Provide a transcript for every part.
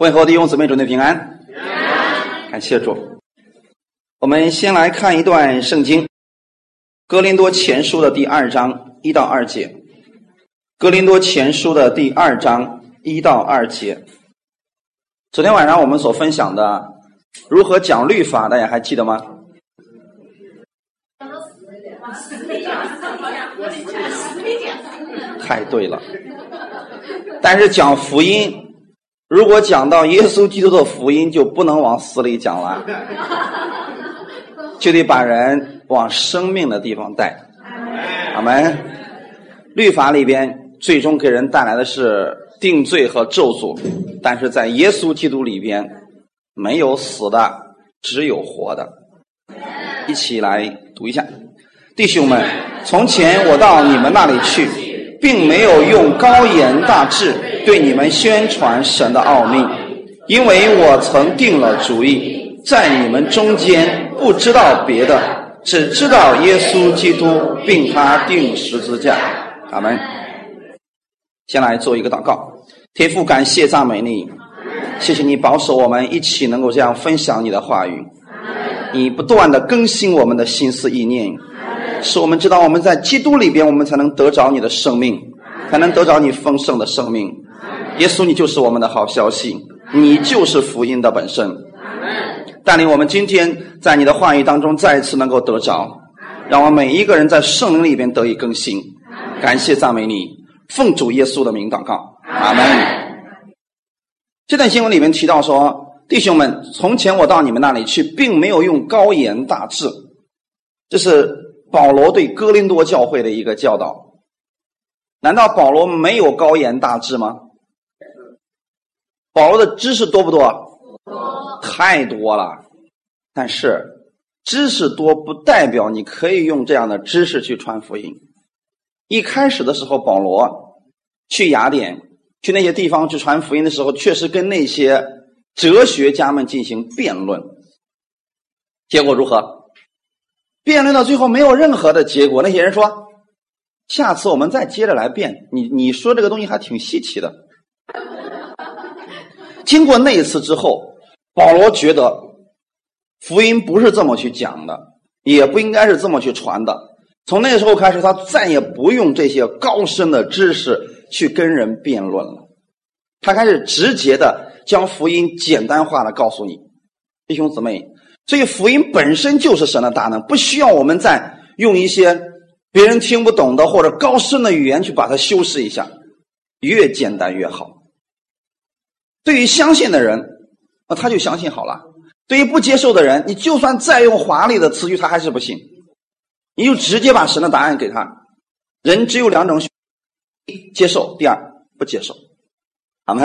问候弟兄姊妹，准备平安。感谢主。我们先来看一段圣经，《哥林多前书》的第二章一到二节，《哥林多前书》的第二章一到二节。昨天晚上我们所分享的如何讲律法，大家还记得吗？太对了。但是讲福音，如果讲到耶稣基督的福音，就不能往死里讲了，就得把人往生命的地方带。阿门。律法里边最终给人带来的是定罪和咒诅，但是在耶稣基督里边没有死的，只有活的。一起来读一下，弟兄们，从前我到你们那里去。并没有用高言大志对你们宣传神的奥秘，因为我曾定了主意，在你们中间不知道别的，只知道耶稣基督，并他定十字架。阿门。先来做一个祷告，天父，感谢赞美你，谢谢你保守我们一起能够这样分享你的话语，你不断的更新我们的心思意念。使我们知道，我们在基督里边，我们才能得着你的生命，才能得着你丰盛的生命。耶稣，你就是我们的好消息，你就是福音的本身。带领我们今天在你的话语当中再一次能够得着，让我们每一个人在圣灵里边得以更新。感谢赞美你，奉主耶稣的名祷告，阿门。这段新闻里面提到说，弟兄们，从前我到你们那里去，并没有用高言大志，这是。保罗对哥林多教会的一个教导，难道保罗没有高言大志吗？保罗的知识多不多？太多了。但是知识多不代表你可以用这样的知识去传福音。一开始的时候，保罗去雅典、去那些地方去传福音的时候，确实跟那些哲学家们进行辩论，结果如何？辩论到最后没有任何的结果，那些人说：“下次我们再接着来辩。”你你说这个东西还挺稀奇的。经过那一次之后，保罗觉得福音不是这么去讲的，也不应该是这么去传的。从那时候开始，他再也不用这些高深的知识去跟人辩论了。他开始直接的将福音简单化的告诉你，弟兄姊妹。所以福音本身就是神的大能，不需要我们再用一些别人听不懂的或者高深的语言去把它修饰一下，越简单越好。对于相信的人，那他就相信好了；对于不接受的人，你就算再用华丽的词句，他还是不信。你就直接把神的答案给他。人只有两种：一接受，第二不接受。好吗？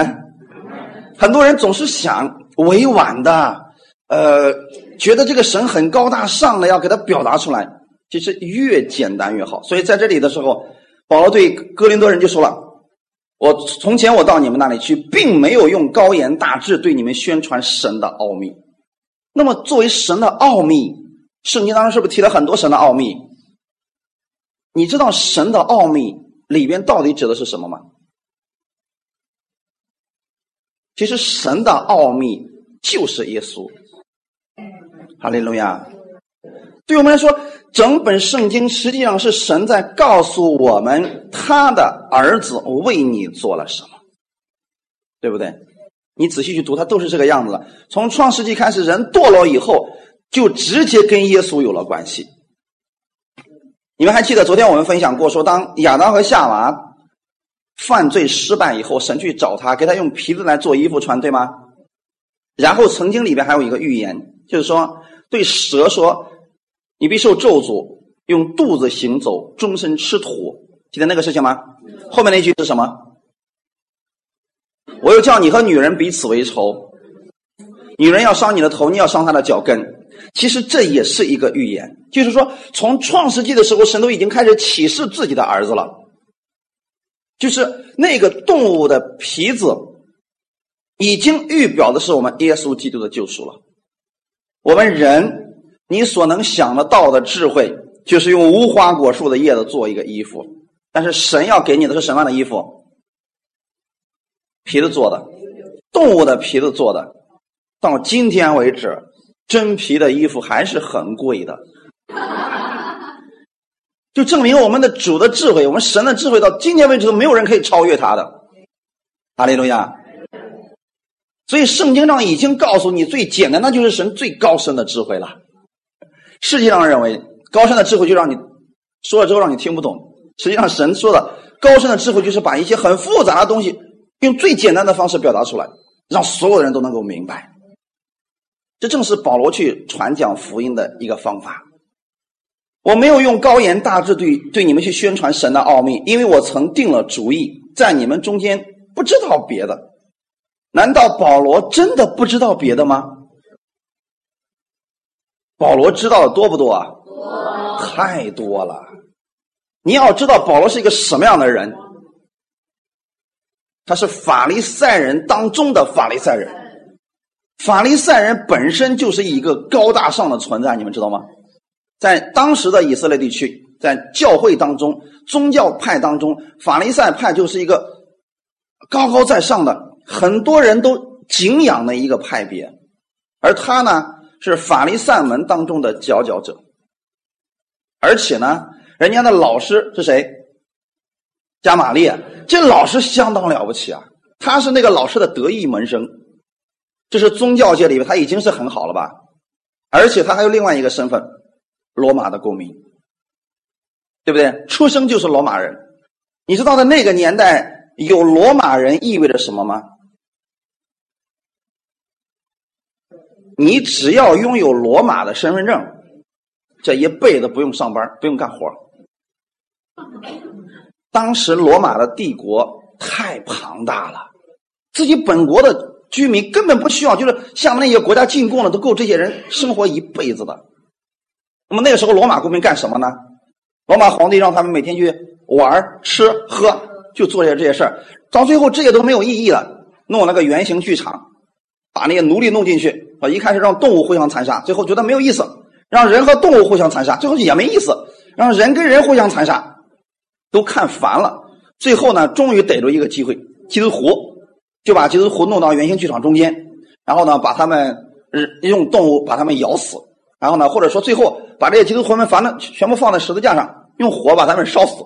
很多人总是想委婉的。呃，觉得这个神很高大上的，要给他表达出来，其实越简单越好。所以在这里的时候，保罗对哥林多人就说了：“我从前我到你们那里去，并没有用高言大志对你们宣传神的奥秘。那么作为神的奥秘，圣经当中是不是提了很多神的奥秘？你知道神的奥秘里边到底指的是什么吗？其实神的奥秘就是耶稣。”哈利路亚！对我们来说，整本圣经实际上是神在告诉我们，他的儿子为你做了什么，对不对？你仔细去读，他都是这个样子的。从创世纪开始，人堕落以后，就直接跟耶稣有了关系。你们还记得昨天我们分享过，说当亚当和夏娃犯罪失败以后，神去找他，给他用皮子来做衣服穿，对吗？然后曾经里边还有一个预言，就是说。对蛇说：“你必受咒诅，用肚子行走，终身吃土。”记得那个事情吗？后面那句是什么？我又叫你和女人彼此为仇，女人要伤你的头，你要伤她的脚跟。其实这也是一个预言，就是说，从创世纪的时候，神都已经开始启示自己的儿子了，就是那个动物的皮子，已经预表的是我们耶稣基督的救赎了。我们人，你所能想得到的智慧，就是用无花果树的叶子做一个衣服。但是神要给你的是什么样的衣服？皮子做的，动物的皮子做的，到今天为止，真皮的衣服还是很贵的。就证明我们的主的智慧，我们神的智慧到今天为止都没有人可以超越他的。哈利路亚。所以圣经上已经告诉你，最简单，那就是神最高深的智慧了。世界上认为高深的智慧就让你说了之后让你听不懂，实际上神说的高深的智慧就是把一些很复杂的东西用最简单的方式表达出来，让所有的人都能够明白。这正是保罗去传讲福音的一个方法。我没有用高言大志对对你们去宣传神的奥秘，因为我曾定了主意，在你们中间不知道别的。难道保罗真的不知道别的吗？保罗知道的多不多啊？太多了。你要知道保罗是一个什么样的人？他是法利赛人当中的法利赛人。法利赛人本身就是一个高大上的存在，你们知道吗？在当时的以色列地区，在教会当中，宗教派当中，法利赛派就是一个高高在上的。很多人都敬仰的一个派别，而他呢是法利赛门当中的佼佼者，而且呢，人家的老师是谁？加玛列，这老师相当了不起啊！他是那个老师的得意门生，这是宗教界里面他已经是很好了吧？而且他还有另外一个身份，罗马的公民，对不对？出生就是罗马人。你知道在那个年代有罗马人意味着什么吗？你只要拥有罗马的身份证，这一辈子不用上班，不用干活。当时罗马的帝国太庞大了，自己本国的居民根本不需要，就是向那些国家进贡了，都够这些人生活一辈子的。那么那个时候，罗马公民干什么呢？罗马皇帝让他们每天去玩、吃、喝，就做些这些事儿。到最后，这些都没有意义了，弄了个圆形剧场。把那些奴隶弄进去，啊，一开始让动物互相残杀，最后觉得没有意思；让人和动物互相残杀，最后也没意思；让人跟人互相残杀，都看烦了。最后呢，终于逮住一个机会，基督徒就把基督徒弄到圆形剧场中间，然后呢，把他们用动物把他们咬死，然后呢，或者说最后把这些基督徒们反正全部放在十字架上，用火把他们烧死。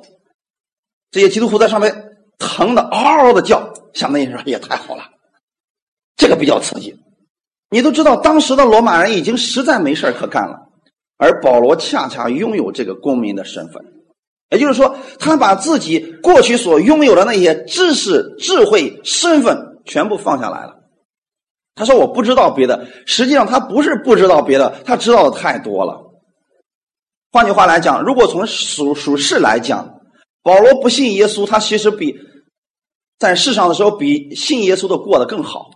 这些基督徒在上面疼的嗷嗷的叫，想那时候也太好了。这个比较刺激，你都知道，当时的罗马人已经实在没事可干了，而保罗恰恰拥有这个公民的身份，也就是说，他把自己过去所拥有的那些知识、智慧、身份全部放下来了。他说：“我不知道别的。”实际上，他不是不知道别的，他知道的太多了。换句话来讲，如果从属属世来讲，保罗不信耶稣，他其实比在世上的时候比信耶稣的过得更好。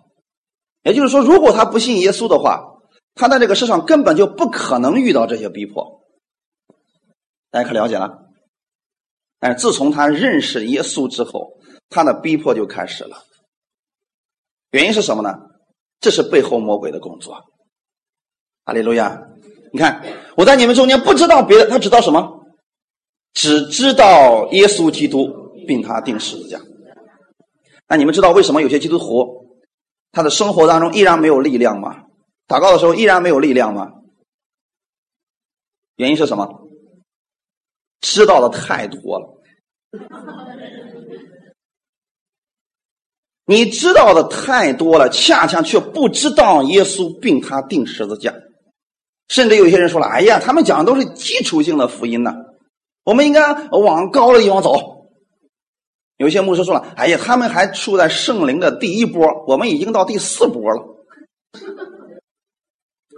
也就是说，如果他不信耶稣的话，他在这个世上根本就不可能遇到这些逼迫。大家可了解了？但是自从他认识耶稣之后，他的逼迫就开始了。原因是什么呢？这是背后魔鬼的工作。哈利路亚！你看，我在你们中间不知道别的，他知道什么？只知道耶稣基督，并他定十字架。那你们知道为什么有些基督徒？他的生活当中依然没有力量吗？祷告的时候依然没有力量吗？原因是什么？知道的太多了。你知道的太多了，恰恰却不知道耶稣并他定十字架。甚至有些人说了：“哎呀，他们讲的都是基础性的福音呢，我们应该往高的地方走。”有些牧师说了：“哎呀，他们还处在圣灵的第一波，我们已经到第四波了。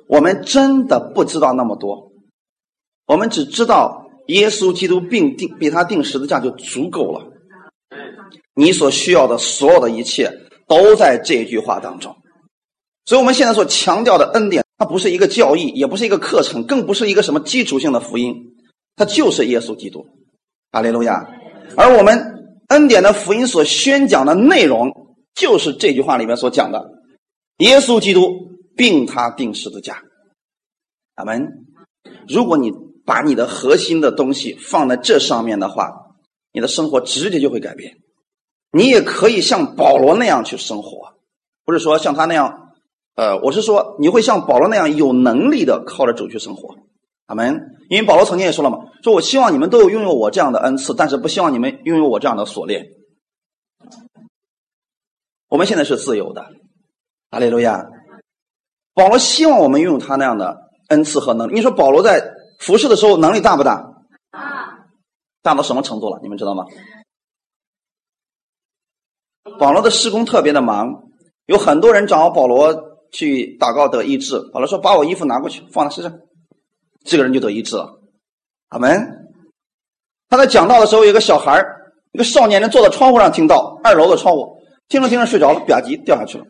我们真的不知道那么多，我们只知道耶稣基督并定被他定十字架就足够了。你所需要的所有的一切都在这句话当中。所以，我们现在所强调的恩典，它不是一个教义，也不是一个课程，更不是一个什么基础性的福音，它就是耶稣基督。阿利路亚。而我们。”恩典的福音所宣讲的内容，就是这句话里面所讲的：耶稣基督并他定十字架。阿门。如果你把你的核心的东西放在这上面的话，你的生活直接就会改变。你也可以像保罗那样去生活。不是说像他那样，呃，我是说你会像保罗那样有能力的靠着主去生活。阿门。因为保罗曾经也说了嘛，说我希望你们都拥有我这样的恩赐，但是不希望你们拥有我这样的锁链。我们现在是自由的，阿利路亚。保罗希望我们拥有他那样的恩赐和能力。你说保罗在服侍的时候能力大不大？大，到什么程度了？你们知道吗？保罗的施工特别的忙，有很多人找保罗去祷告得医治。保罗说：“把我衣服拿过去，放他身上。”这个人就得医治了。阿门。他在讲道的时候，有个小孩一个少年人坐在窗户上听到，二楼的窗户，听着听着睡着了，吧唧掉下去了。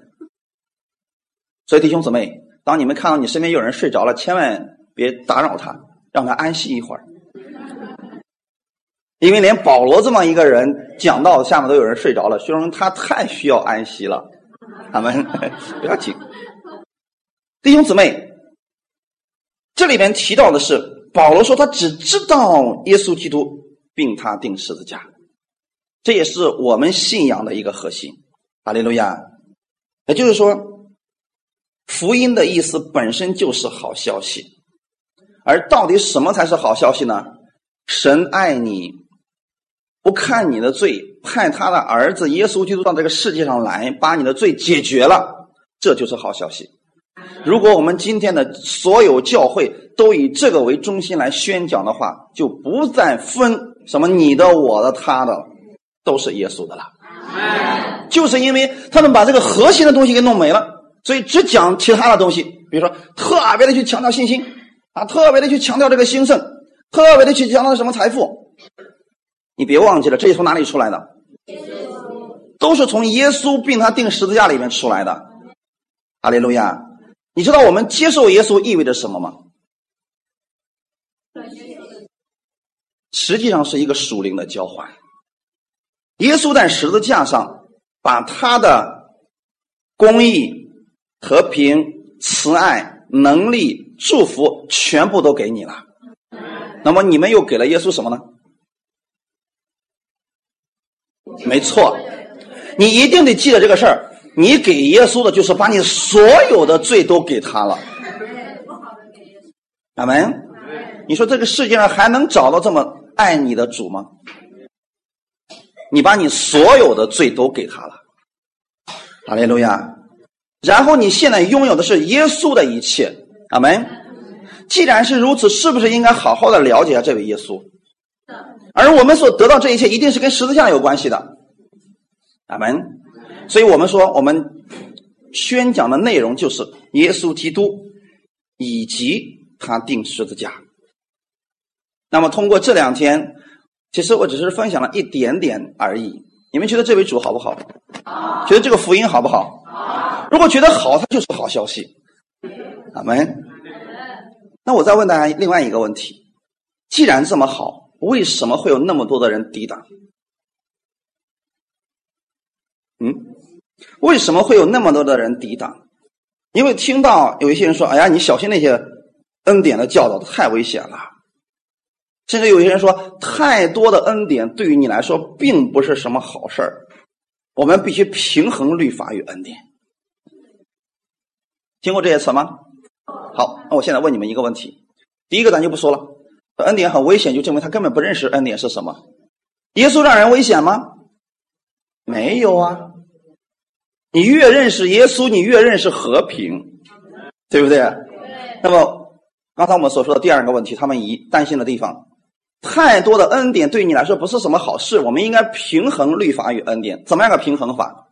所以弟兄姊妹，当你们看到你身边有人睡着了，千万别打扰他，让他安息一会儿。因为连保罗这么一个人讲道下面都有人睡着了，说明他太需要安息了。阿门。不要紧，弟兄姊妹。这里边提到的是，保罗说他只知道耶稣基督，并他定十字架，这也是我们信仰的一个核心。阿利路亚。也就是说，福音的意思本身就是好消息，而到底什么才是好消息呢？神爱你，不看你的罪，派他的儿子耶稣基督到这个世界上来，把你的罪解决了，这就是好消息。如果我们今天的所有教会都以这个为中心来宣讲的话，就不再分什么你的、我的、他的，都是耶稣的了。就是因为他们把这个核心的东西给弄没了，所以只讲其他的东西，比如说特别的去强调信心啊，特别的去强调这个兴盛，特别的去强调什么财富。你别忘记了，这些从哪里出来的？都是从耶稣并他钉十字架里面出来的。阿利路亚。你知道我们接受耶稣意味着什么吗？实际上是一个属灵的交换。耶稣在十字架上把他的公义、和平、慈爱、能力、祝福全部都给你了。那么你们又给了耶稣什么呢？没错，你一定得记得这个事儿。你给耶稣的，就是把你所有的罪都给他了。阿门。你说这个世界上还能找到这么爱你的主吗？你把你所有的罪都给他了，阿利路亚。然后你现在拥有的是耶稣的一切，阿门。既然是如此，是不是应该好好的了解一下这位耶稣？而我们所得到这一切，一定是跟十字架有关系的，阿门。所以我们说，我们宣讲的内容就是耶稣基督以及他定十字架。那么通过这两天，其实我只是分享了一点点而已。你们觉得这位主好不好？觉得这个福音好不好？如果觉得好，它就是好消息。阿门。那我再问大家另外一个问题：既然这么好，为什么会有那么多的人抵挡？嗯？为什么会有那么多的人抵挡？因为听到有一些人说：“哎呀，你小心那些恩典的教导，太危险了。”甚至有些人说：“太多的恩典对于你来说并不是什么好事儿。”我们必须平衡律法与恩典。听过这些词吗？好，那我现在问你们一个问题：第一个咱就不说了，恩典很危险，就证明他根本不认识恩典是什么。耶稣让人危险吗？没有啊。你越认识耶稣，你越认识和平，对不对？那么刚才我们所说的第二个问题，他们一担心的地方，太多的恩典对你来说不是什么好事。我们应该平衡律法与恩典，怎么样个平衡法？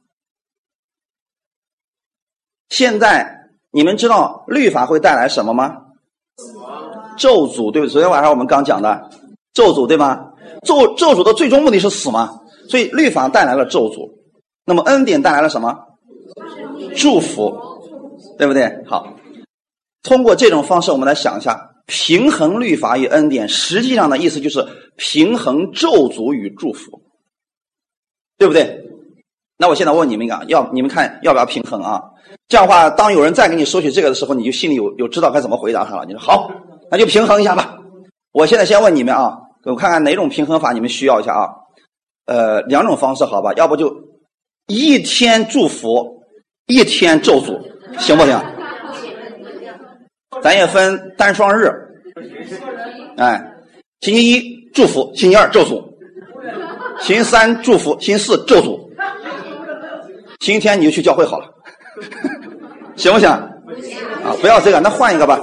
现在你们知道律法会带来什么吗？咒诅，对不对？昨天晚上我们刚讲的咒诅，对吗？咒咒诅的最终目的是死吗？所以律法带来了咒诅，那么恩典带来了什么？祝福，对不对？好，通过这种方式，我们来想一下，平衡律法与恩典，实际上的意思就是平衡咒诅与祝福，对不对？那我现在问你们一个，要你们看要不要平衡啊？这样的话，当有人再给你说起这个的时候，你就心里有有知道该怎么回答他了。你说好，那就平衡一下吧。我现在先问你们啊，我看看哪种平衡法你们需要一下啊？呃，两种方式好吧？要不就一天祝福。一天咒诅，行不行？咱也分单双日，哎，星期一祝福，星期二咒诅，星期三祝福，星期四咒诅，星期天你就去教会好了，行不行？啊，不要这个，那换一个吧。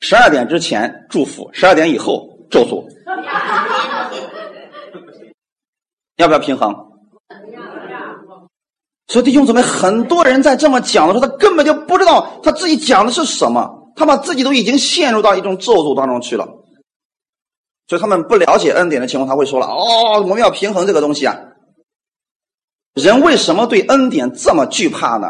十二点之前祝福，十二点以后咒诅，要不要平衡？所以弟兄姊妹，很多人在这么讲的时候，他根本就不知道他自己讲的是什么，他把自己都已经陷入到一种咒诅当中去了。所以他们不了解恩典的情况，他会说了：“哦，我们要平衡这个东西啊。”人为什么对恩典这么惧怕呢？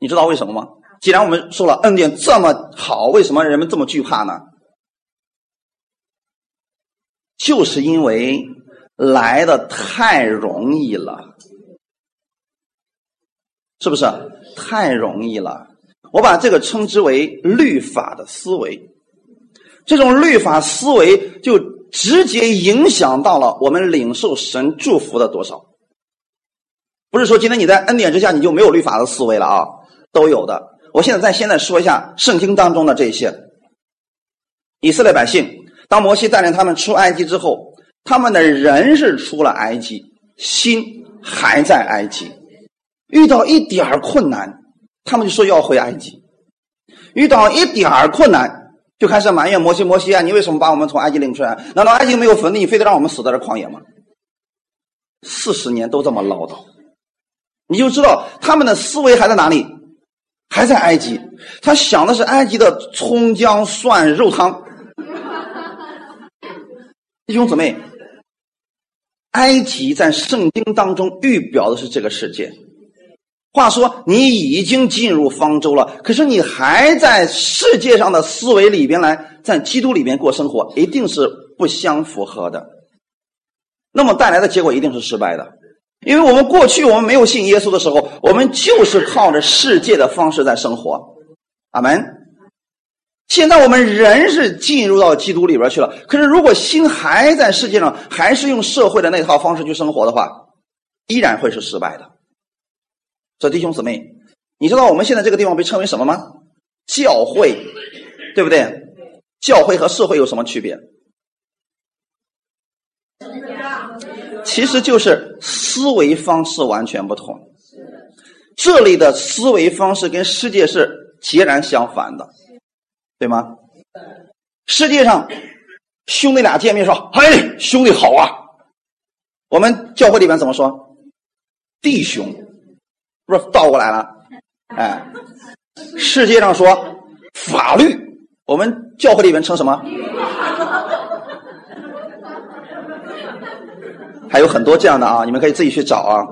你知道为什么吗？既然我们说了恩典这么好，为什么人们这么惧怕呢？就是因为。来的太容易了，是不是？太容易了。我把这个称之为律法的思维。这种律法思维就直接影响到了我们领受神祝福的多少。不是说今天你在恩典之下你就没有律法的思维了啊，都有的。我现在在现在说一下圣经当中的这些。以色列百姓，当摩西带领他们出埃及之后。他们的人是出了埃及，心还在埃及，遇到一点困难，他们就说要回埃及；遇到一点困难，就开始埋怨摩西：摩西啊，你为什么把我们从埃及领出来？难道埃及没有坟地，你非得让我们死在这旷野吗？四十年都这么唠叨，你就知道他们的思维还在哪里？还在埃及，他想的是埃及的葱姜蒜肉汤。弟兄姊妹。埃及在圣经当中预表的是这个世界。话说，你已经进入方舟了，可是你还在世界上的思维里边来，在基督里边过生活，一定是不相符合的。那么带来的结果一定是失败的，因为我们过去我们没有信耶稣的时候，我们就是靠着世界的方式在生活。阿门。现在我们人是进入到基督里边去了，可是如果心还在世界上，还是用社会的那套方式去生活的话，依然会是失败的。这弟兄姊妹，你知道我们现在这个地方被称为什么吗？教会，对不对？教会和社会有什么区别？其实就是思维方式完全不同。这里的思维方式跟世界是截然相反的。对吗？世界上兄弟俩见面说：“嘿，兄弟好啊！”我们教会里面怎么说？弟兄，不是倒过来了？哎，世界上说法律，我们教会里面称什么？还有很多这样的啊，你们可以自己去找啊。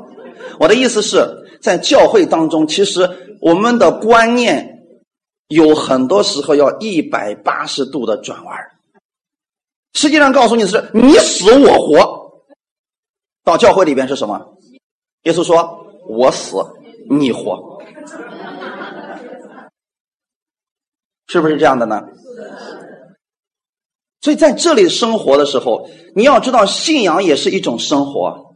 我的意思是在教会当中，其实我们的观念。有很多时候要一百八十度的转弯实际上告诉你的是你死我活。到教会里边是什么？耶稣说：“我死你活。”是不是这样的呢？所以在这里生活的时候，你要知道信仰也是一种生活。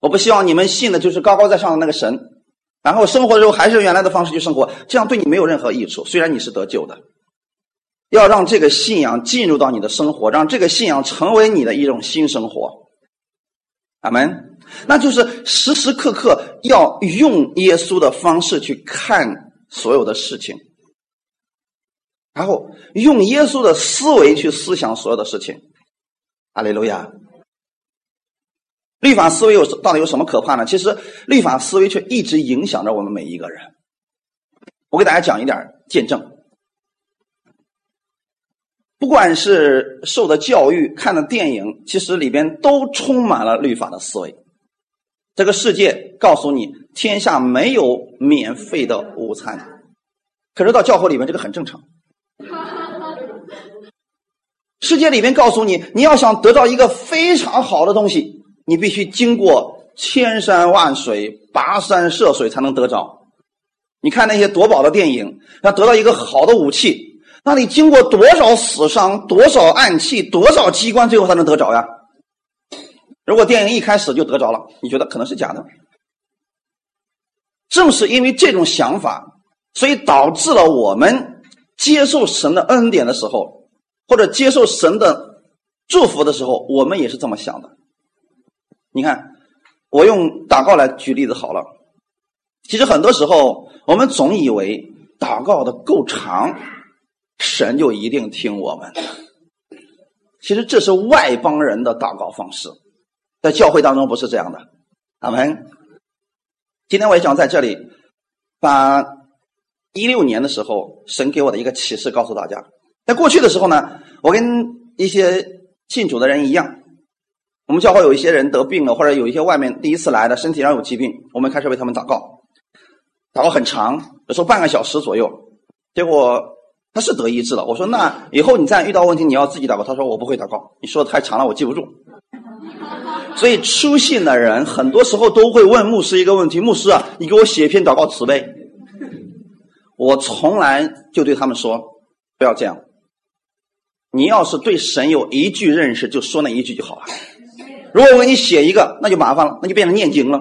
我不希望你们信的就是高高在上的那个神。然后生活的时候还是原来的方式去生活，这样对你没有任何益处。虽然你是得救的，要让这个信仰进入到你的生活，让这个信仰成为你的一种新生活。阿门。那就是时时刻刻要用耶稣的方式去看所有的事情，然后用耶稣的思维去思想所有的事情。阿利路亚。律法思维有到底有什么可怕呢？其实律法思维却一直影响着我们每一个人。我给大家讲一点见证。不管是受的教育、看的电影，其实里边都充满了律法的思维。这个世界告诉你，天下没有免费的午餐，可是到教会里面，这个很正常。世界里面告诉你，你要想得到一个非常好的东西。你必须经过千山万水、跋山涉水才能得着。你看那些夺宝的电影，要得到一个好的武器，那你经过多少死伤、多少暗器、多少机关，最后才能得着呀？如果电影一开始就得着了，你觉得可能是假的。正是因为这种想法，所以导致了我们接受神的恩典的时候，或者接受神的祝福的时候，我们也是这么想的。你看，我用祷告来举例子好了。其实很多时候，我们总以为祷告的够长，神就一定听我们。其实这是外邦人的祷告方式，在教会当中不是这样的。阿门。今天我也想在这里把一六年的时候神给我的一个启示告诉大家。在过去的时候呢，我跟一些信主的人一样，我们教会有一些人得病了，或者有一些外面第一次来的身体上有疾病，我们开始为他们祷告，祷告很长，有时候半个小时左右。结果他是得医治了。我说：“那以后你再遇到问题，你要自己祷告。”他说：“我不会祷告，你说的太长了，我记不住。” 所以出信的人很多时候都会问牧师一个问题：“牧师啊，你给我写一篇祷告词呗。”我从来就对他们说：“不要这样。你要是对神有一句认识，就说那一句就好了。如果我给你写一个，那就麻烦了，那就变成念经了。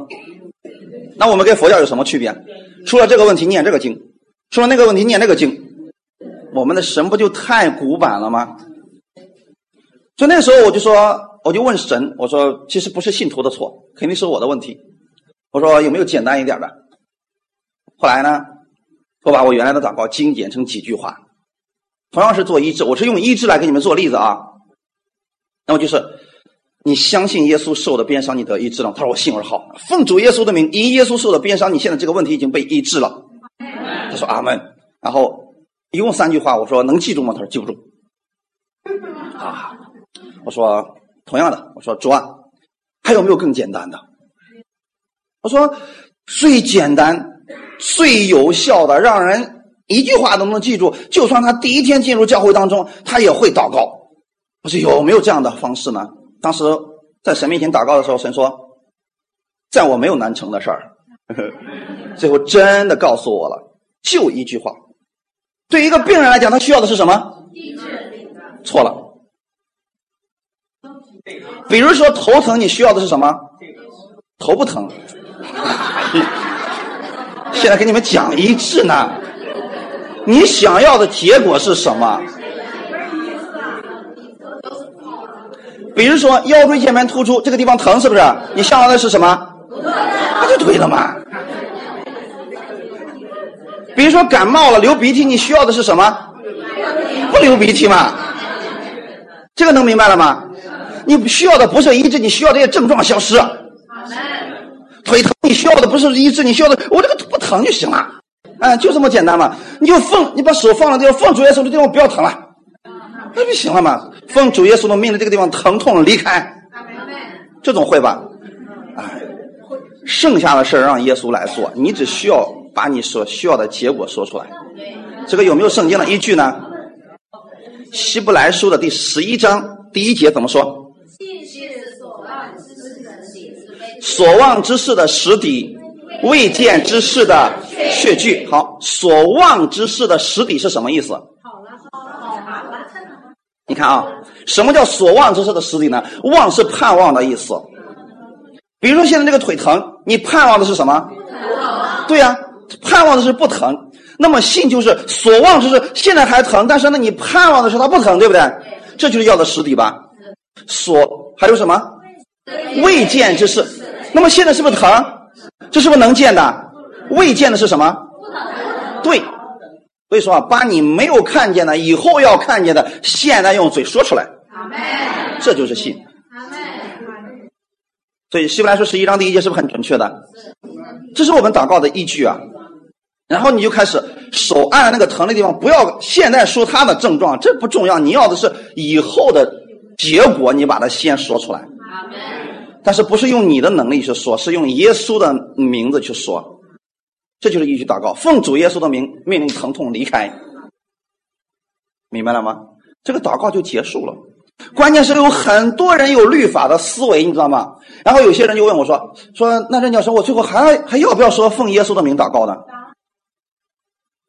那我们跟佛教有什么区别？出了这个问题念这个经，出了那个问题念那个经，我们的神不就太古板了吗？所以那时候我就说。”我就问神，我说：“其实不是信徒的错，肯定是我的问题。”我说：“有没有简单一点的？”后来呢，我把我原来的祷告精简成几句话，同样是做医治，我是用医治来给你们做例子啊。那么就是，你相信耶稣受的鞭伤，你得医治了。他说：“我信。”我说：“好，奉主耶稣的名，因耶稣受的鞭伤，你现在这个问题已经被医治了。”他说：“阿门。”然后一共三句话，我说：“能记住吗？”他说：“记不住。”啊，我说。同样的，我说主啊，还有没有更简单的？我说最简单、最有效的，让人一句话都能记住。就算他第一天进入教会当中，他也会祷告。我说有没有这样的方式呢？当时在神面前祷告的时候，神说：“在我没有难成的事儿。”最后真的告诉我了，就一句话。对一个病人来讲，他需要的是什么？错了。比如说头疼，你需要的是什么？头不疼。现在给你们讲医治呢。你想要的结果是什么？比如说腰椎间盘突出，这个地方疼是不是？你想要的是什么？不就对了嘛。比如说感冒了流鼻涕，你需要的是什么？不流鼻涕嘛。这个能明白了吗？你需要的不是医治，你需要这些症状消失。腿疼，你需要的不是医治，你需要的我这个不疼就行了。嗯，就这么简单嘛。你就放，你把手放了地方，放主耶稣的地方不要疼了，那就行了嘛。奉主耶稣的命令这个地方疼痛离开，这种会吧？哎，剩下的事让耶稣来做，你只需要把你所需要的结果说出来。这个有没有圣经的依据呢？希伯来书的第十一章第一节怎么说？所望之事的实底，未见之事的确据。好，所望之事的实底是什么意思？看啊，什么叫所望之事的实底呢？望是盼望的意思。比如说现在这个腿疼，你盼望的是什么？对呀，盼望的是不疼。那么信就是所望之事，现在还疼，但是呢，你盼望的是它不疼，对不对？这就是要的实底吧？所还有什么？未见之事。那么现在是不是疼？这是不是能见的？未见的是什么？对，所以说啊，把你没有看见的、以后要看见的，现在用嘴说出来，这就是信。所以希伯来说十一章第一节是不是很准确的？这是我们祷告的依据啊。然后你就开始手按那个疼的地方，不要现在说他的症状，这不重要，你要的是以后的结果，你把它先说出来。但是不是用你的能力去说，是用耶稣的名字去说，这就是一句祷告，奉主耶稣的名命令疼痛离开，明白了吗？这个祷告就结束了。关键是有很多人有律法的思维，你知道吗？然后有些人就问我说：“说那任教授，我最后还还要不要说奉耶稣的名祷告呢？”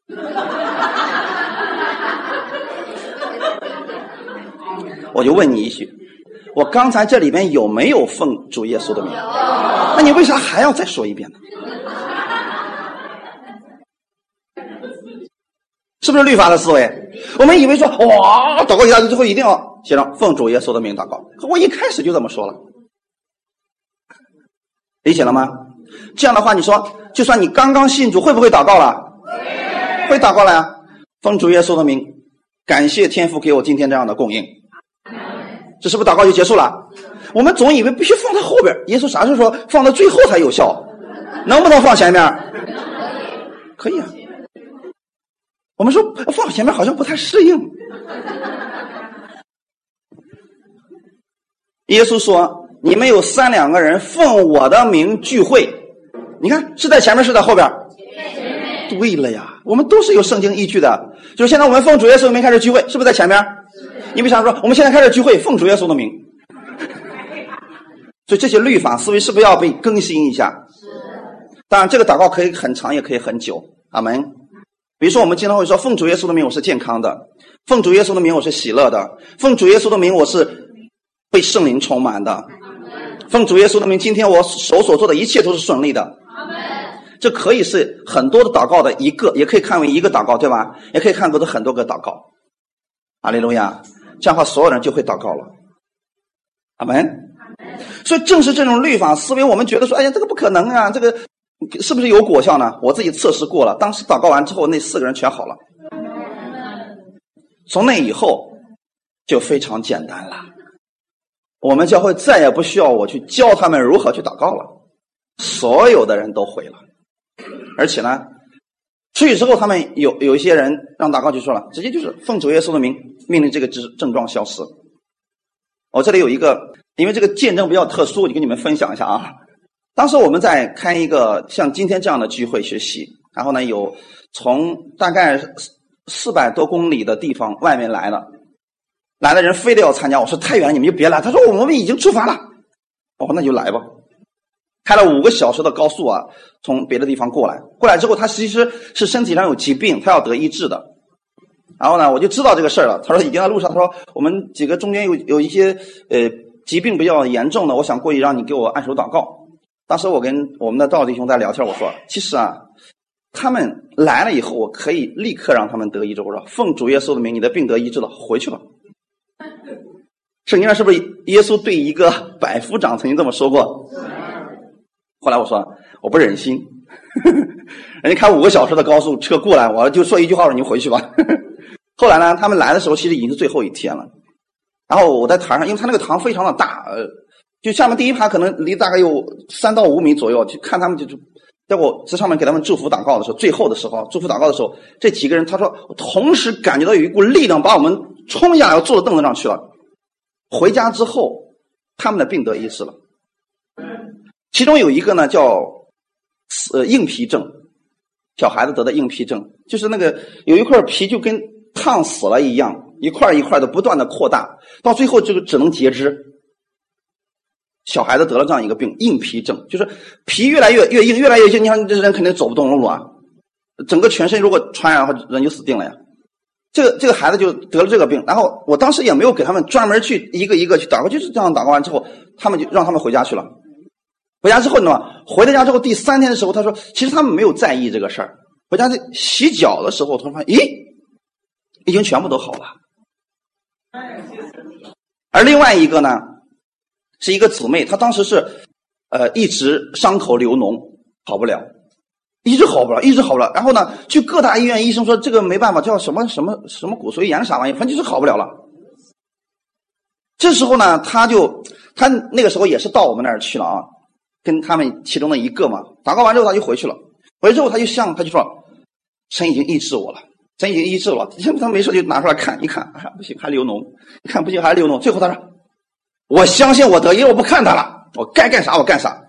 我就问你一句。我刚才这里边有没有奉主耶稣的名？那你为啥还要再说一遍呢？是不是律法的思维？我们以为说哇，祷告一下子之后一定要写上奉主耶稣的名祷告。可我一开始就这么说了，理解了吗？这样的话，你说就算你刚刚信主，会不会祷告了？会祷告了呀。奉主耶稣的名，感谢天父给我今天这样的供应。这是不是祷告就结束了？我们总以为必须放在后边。耶稣啥时候说放到最后才有效？能不能放前面？可以啊。我们说放前面好像不太适应。耶稣说：“你们有三两个人奉我的名聚会，你看是在前面是在后边？对了呀，我们都是有圣经依据的。就是现在我们奉主耶稣的名开始聚会，是不是在前面？你为啥说我们现在开始聚会奉主耶稣的名？所以这些律法思维是不是要被更新一下？当然，这个祷告可以很长，也可以很久。阿门。”比如说，我们经常会说：“奉主耶稣的名，我是健康的；奉主耶稣的名，我是喜乐的；奉主耶稣的名，我是被圣灵充满的；奉主耶稣的名，今天我手所做的一切都是顺利的。”这可以是很多的祷告的一个，也可以看为一个祷告，对吧？也可以看作是很多个祷告。阿利路亚！这样的话，所有人就会祷告了。阿门。所以，正是这种律法思维，我们觉得说：“哎呀，这个不可能啊！”这个。是不是有果效呢？我自己测试过了，当时祷告完之后，那四个人全好了。从那以后就非常简单了。我们教会再也不需要我去教他们如何去祷告了，所有的人都会了。而且呢，出去之后，他们有有一些人让祷告就说了，直接就是奉主耶稣的名命令这个症症状消失。我这里有一个，因为这个见证比较特殊，我就跟你们分享一下啊。当时我们在开一个像今天这样的聚会学习，然后呢，有从大概四四百多公里的地方外面来的，来的人非得要参加。我说太远，你们就别来。他说我们已经出发了。我说那就来吧。开了五个小时的高速啊，从别的地方过来。过来之后，他其实是身体上有疾病，他要得医治的。然后呢，我就知道这个事儿了。他说已经在路上。他说我们几个中间有有一些呃疾病比较严重的，我想过去让你给我按手祷告。当时我跟我们的道弟兄在聊天，我说：“其实啊，他们来了以后，我可以立刻让他们得医治。我说，奉主耶稣的名，你的病得医治了，回去吧。”圣经上是不是耶稣对一个百夫长曾经这么说过？后来我说我不忍心，人家开五个小时的高速车过来，我就说一句话：说你回去吧。后来呢，他们来的时候其实已经是最后一天了。然后我在台上，因为他那个堂非常的大，呃。就下面第一排可能离大概有三到五米左右，去看他们就就，在我在上面给他们祝福祷告的时候，最后的时候祝福祷告的时候，这几个人他说同时感觉到有一股力量把我们冲下来，要坐到凳子上去了。回家之后，他们的病得医治了。其中有一个呢叫呃硬皮症，小孩子得的硬皮症，就是那个有一块皮就跟烫死了一样，一块一块的不断的扩大，到最后这个只能截肢。小孩子得了这样一个病，硬皮症，就是皮越来越越硬，越来越硬。你看这人肯定走不动路啊，整个全身如果传染的话，人就死定了呀。这个这个孩子就得了这个病，然后我当时也没有给他们专门去一个一个去祷告，就是这样祷告完之后，他们就让他们回家去了。回家之后呢，回到家之后第三天的时候，他说其实他们没有在意这个事儿。回家洗脚的时候，突然发现，咦，已经全部都好了。而另外一个呢？是一个姊妹，她当时是，呃，一直伤口流脓，好不了，一直好不了，一直好不了。然后呢，去各大医院，医生说这个没办法，叫什么什么什么骨髓炎啥玩意，反正就是好不了了。这时候呢，他就他那个时候也是到我们那儿去了啊，跟他们其中的一个嘛，祷告完之后他就回去了。回去之后他就向他就说，神已经医治我了，神已经医治了。他没事就拿出来看一看，哎呀不行还流脓，一看不行还流脓，最后他说。我相信我得医，我不看他了，我该干啥我干啥。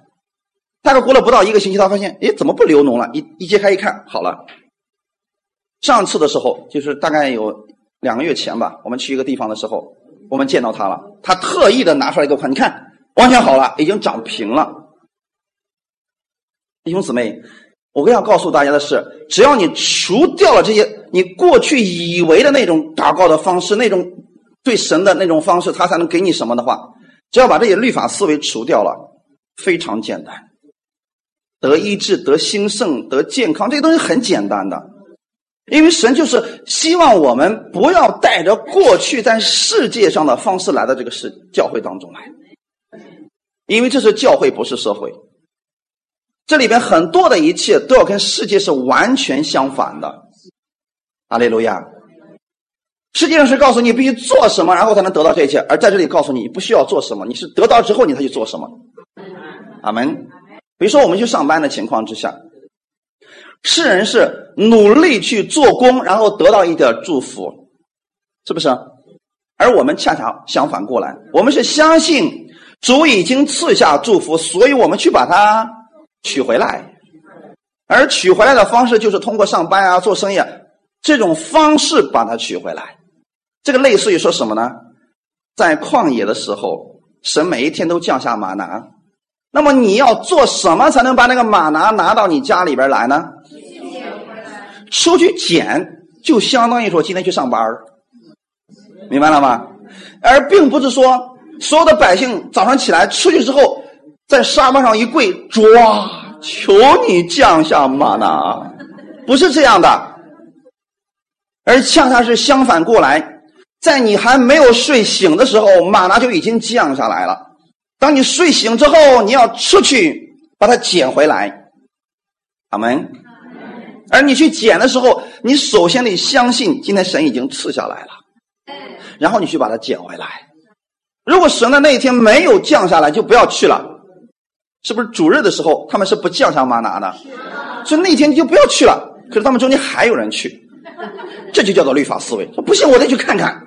大概过了不到一个星期，他发现，哎，怎么不流脓了？一一揭开一看，好了。上次的时候，就是大概有两个月前吧，我们去一个地方的时候，我们见到他了。他特意的拿出来给我看，你看，完全好了，已经长平了。弟兄姊妹，我更要告诉大家的是，只要你除掉了这些你过去以为的那种祷告的方式，那种。对神的那种方式，他才能给你什么的话，只要把这些律法思维除掉了，非常简单，得医治、得兴盛、得健康，这些东西很简单的。因为神就是希望我们不要带着过去在世界上的方式来到这个世教会当中来，因为这是教会，不是社会。这里边很多的一切都要跟世界是完全相反的。阿利路亚！世界上是告诉你必须做什么，然后才能得到这一切，而在这里告诉你不需要做什么，你是得到之后你才去做什么。阿门。比如说我们去上班的情况之下。世人是努力去做工，然后得到一点祝福，是不是？而我们恰恰相反过来，我们是相信主已经赐下祝福，所以我们去把它取回来。而取回来的方式就是通过上班啊、做生意啊这种方式把它取回来。这个类似于说什么呢？在旷野的时候，神每一天都降下马拿，那么你要做什么才能把那个马拿拿到你家里边来呢？出去捡，就相当于说今天去上班明白了吗？而并不是说所有的百姓早上起来出去之后，在沙发上一跪，抓，求你降下玛拿，不是这样的，而恰恰是相反过来，在你还没有睡醒的时候，玛拿就已经降下来了。当你睡醒之后，你要出去把它捡回来，阿门。而你去捡的时候，你首先得相信今天神已经赐下来了，然后你去把它捡回来。如果神的那一天没有降下来，就不要去了。是不是主日的时候他们是不降下玛拿的？所以那天你就不要去了。可是他们中间还有人去，这就叫做律法思维。不行，我再去看看，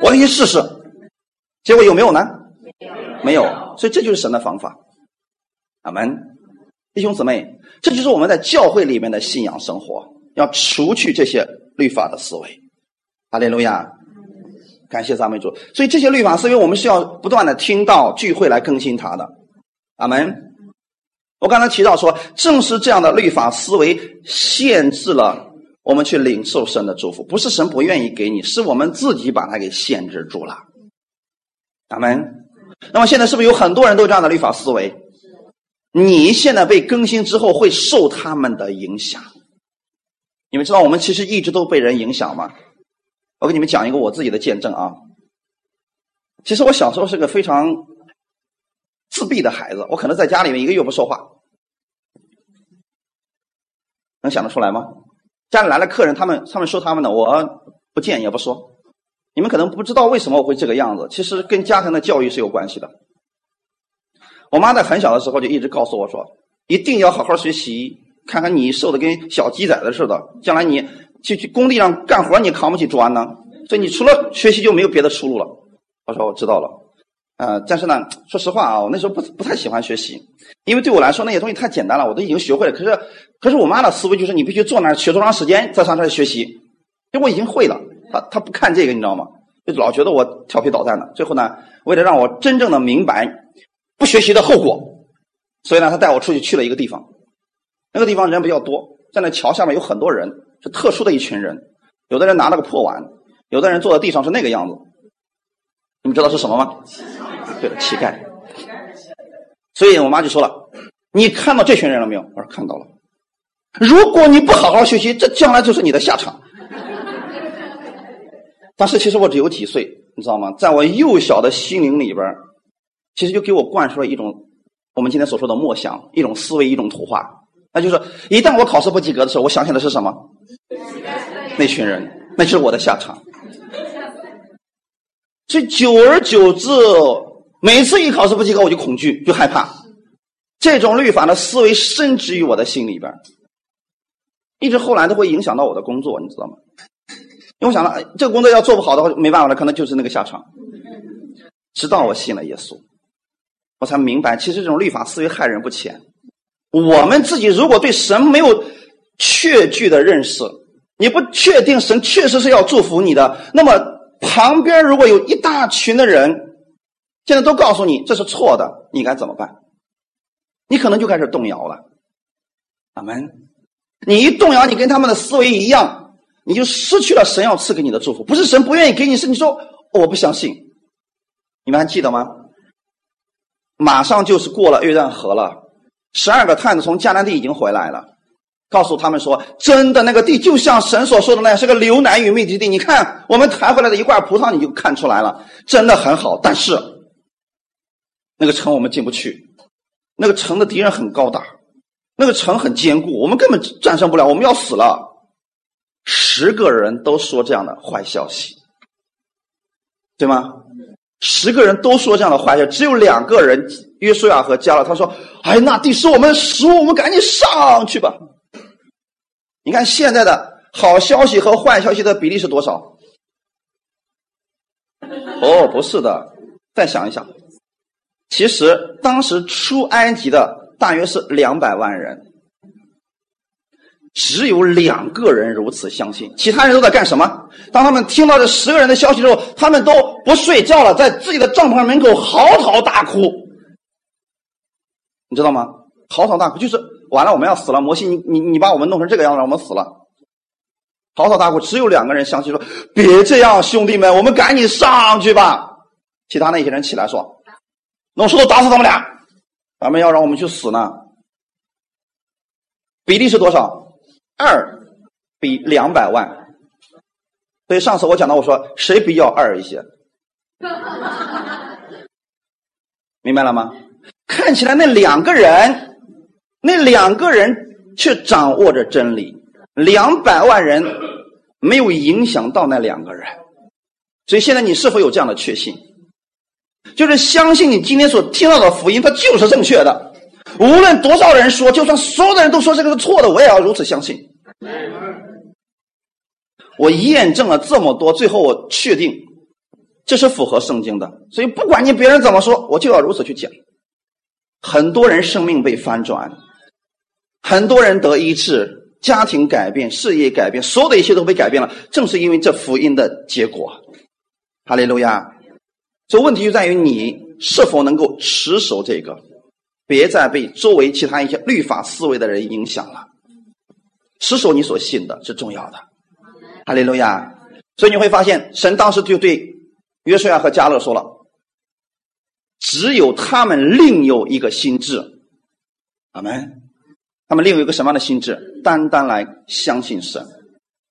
我得去试试。结果有没有呢？没有。所以这就是神的方法。阿门，弟兄姊妹。这就是我们在教会里面的信仰生活，要除去这些律法的思维。阿利路亚，感谢赞美主。所以这些律法思维，我们是要不断的听到聚会来更新它的。阿门。我刚才提到说，正是这样的律法思维限制了我们去领受神的祝福，不是神不愿意给你，是我们自己把它给限制住了。阿门。那么现在是不是有很多人都这样的律法思维？你现在被更新之后会受他们的影响，你们知道我们其实一直都被人影响吗？我给你们讲一个我自己的见证啊。其实我小时候是个非常自闭的孩子，我可能在家里面一个月不说话，能想得出来吗？家里来了客人，他们他们说他们的，我不见也不说。你们可能不知道为什么我会这个样子，其实跟家庭的教育是有关系的。我妈在很小的时候就一直告诉我说：“一定要好好学习，看看你瘦的跟小鸡崽子似的，将来你去去工地上干活，你扛不起砖呢。所以你除了学习就没有别的出路了。”我说：“我知道了。”呃，但是呢，说实话啊，我那时候不不太喜欢学习，因为对我来说那些东西太简单了，我都已经学会了。可是，可是我妈的思维就是你必须坐那儿学多长时间再上这学习，因为我已经会了。她她不看这个，你知道吗？就老觉得我调皮捣蛋的。最后呢，为了让我真正的明白。不学习的后果，所以呢，他带我出去去了一个地方，那个地方人比较多，在那桥下面有很多人，是特殊的一群人，有的人拿了个破碗，有的人坐在地上是那个样子，你们知道是什么吗？对了，乞丐。所以我妈就说了：“你看到这群人了没有？”我说：“看到了。”如果你不好好学习，这将来就是你的下场。但是其实我只有几岁，你知道吗？在我幼小的心灵里边。其实就给我灌输了一种我们今天所说的默想，一种思维，一种图画。那就是一旦我考试不及格的时候，我想起的是什么？那群人，那就是我的下场。所以久而久之，每次一考试不及格，我就恐惧，就害怕。这种律法的思维深植于我的心里边，一直后来都会影响到我的工作，你知道吗？因为我想了，这个工作要做不好的话，没办法了，可能就是那个下场。直到我信了耶稣。我才明白，其实这种律法思维害人不浅。我们自己如果对神没有确据的认识，你不确定神确实是要祝福你的，那么旁边如果有一大群的人，现在都告诉你这是错的，你该怎么办？你可能就开始动摇了。阿门。你一动摇，你跟他们的思维一样，你就失去了神要赐给你的祝福。不是神不愿意给你，是你说我不相信。你们还记得吗？马上就是过了约旦河了。十二个探子从迦南地已经回来了，告诉他们说：“真的，那个地就像神所说的那样，是个流奶与蜜之地。你看，我们抬回来的一罐葡萄，你就看出来了，真的很好。但是，那个城我们进不去，那个城的敌人很高大，那个城很坚固，我们根本战胜不了，我们要死了。”十个人都说这样的坏消息，对吗？十个人都说这样的坏消息，只有两个人。约书亚和加勒，他说：“哎，那地是我们的食物，我们赶紧上去吧。”你看现在的好消息和坏消息的比例是多少？哦，不是的，再想一想，其实当时出埃及的大约是两百万人，只有两个人如此相信，其他人都在干什么？当他们听到这十个人的消息之后，他们都不睡觉了，在自己的帐篷门口嚎啕大哭。你知道吗？嚎啕大哭，就是完了，我们要死了。摩西，你你你把我们弄成这个样子，我们死了。嚎啕大哭，只有两个人相信说：“别这样，兄弟们，我们赶紧上去吧。”其他那些人起来说：“弄石头打死他们俩，咱们要让我们去死呢。”比例是多少？二比两百万。所以上次我讲到，我说谁比较二一些？明白了吗？看起来那两个人，那两个人却掌握着真理，两百万人没有影响到那两个人，所以现在你是否有这样的确信？就是相信你今天所听到的福音，它就是正确的，无论多少人说，就算所有的人都说这个是错的，我也要如此相信。我验证了这么多，最后我确定这是符合圣经的，所以不管你别人怎么说，我就要如此去讲。很多人生命被翻转，很多人得医治，家庭改变，事业改变，所有的一切都被改变了。正是因为这福音的结果，哈利路亚。所以问题就在于你是否能够持守这个，别再被周围其他一些律法思维的人影响了。持守你所信的是重要的，哈利路亚。所以你会发现，神当时就对约书亚和加勒说了。只有他们另有一个心智，阿门。他们另有一个什么样的心智？单单来相信神，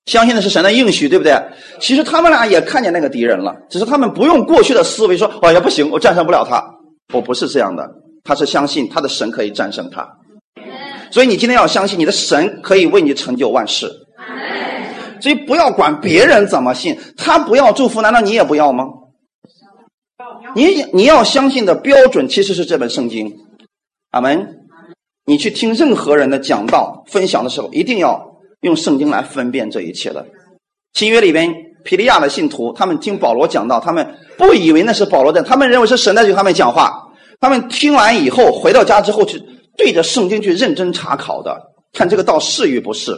相信的是神的应许，对不对？其实他们俩也看见那个敌人了，只是他们不用过去的思维说：“哎呀，不行，我战胜不了他。”我不是这样的，他是相信他的神可以战胜他。所以你今天要相信你的神可以为你成就万事。所以不要管别人怎么信，他不要祝福，难道你也不要吗？你你要相信的标准其实是这本圣经，阿门。你去听任何人的讲道分享的时候，一定要用圣经来分辨这一切的。新约里边，皮利亚的信徒，他们听保罗讲道，他们不以为那是保罗的，他们认为是神在对他们讲话。他们听完以后，回到家之后去对着圣经去认真查考的，看这个道是与不是。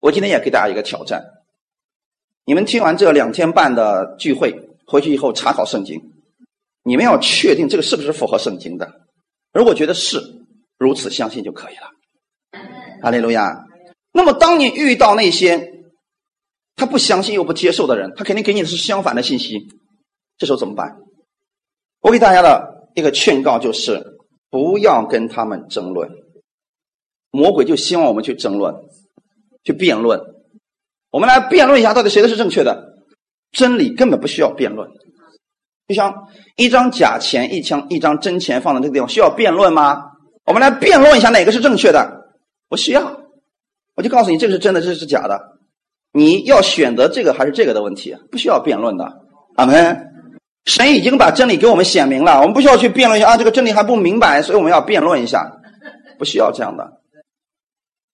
我今天也给大家一个挑战：你们听完这两天半的聚会，回去以后查考圣经。你们要确定这个是不是符合圣经的，如果觉得是如此，相信就可以了。阿利路亚。那么，当你遇到那些他不相信又不接受的人，他肯定给你的是相反的信息，这时候怎么办？我给大家的一个劝告就是：不要跟他们争论。魔鬼就希望我们去争论、去辩论。我们来辩论一下，到底谁的是正确的？真理根本不需要辩论。就像一张假钱、一枪、一张真钱放在这个地方，需要辩论吗？我们来辩论一下哪个是正确的？不需要，我就告诉你，这个是真的，这是假的。你要选择这个还是这个的问题，不需要辩论的。阿门。神已经把真理给我们显明了，我们不需要去辩论一下啊，这个真理还不明白，所以我们要辩论一下，不需要这样的。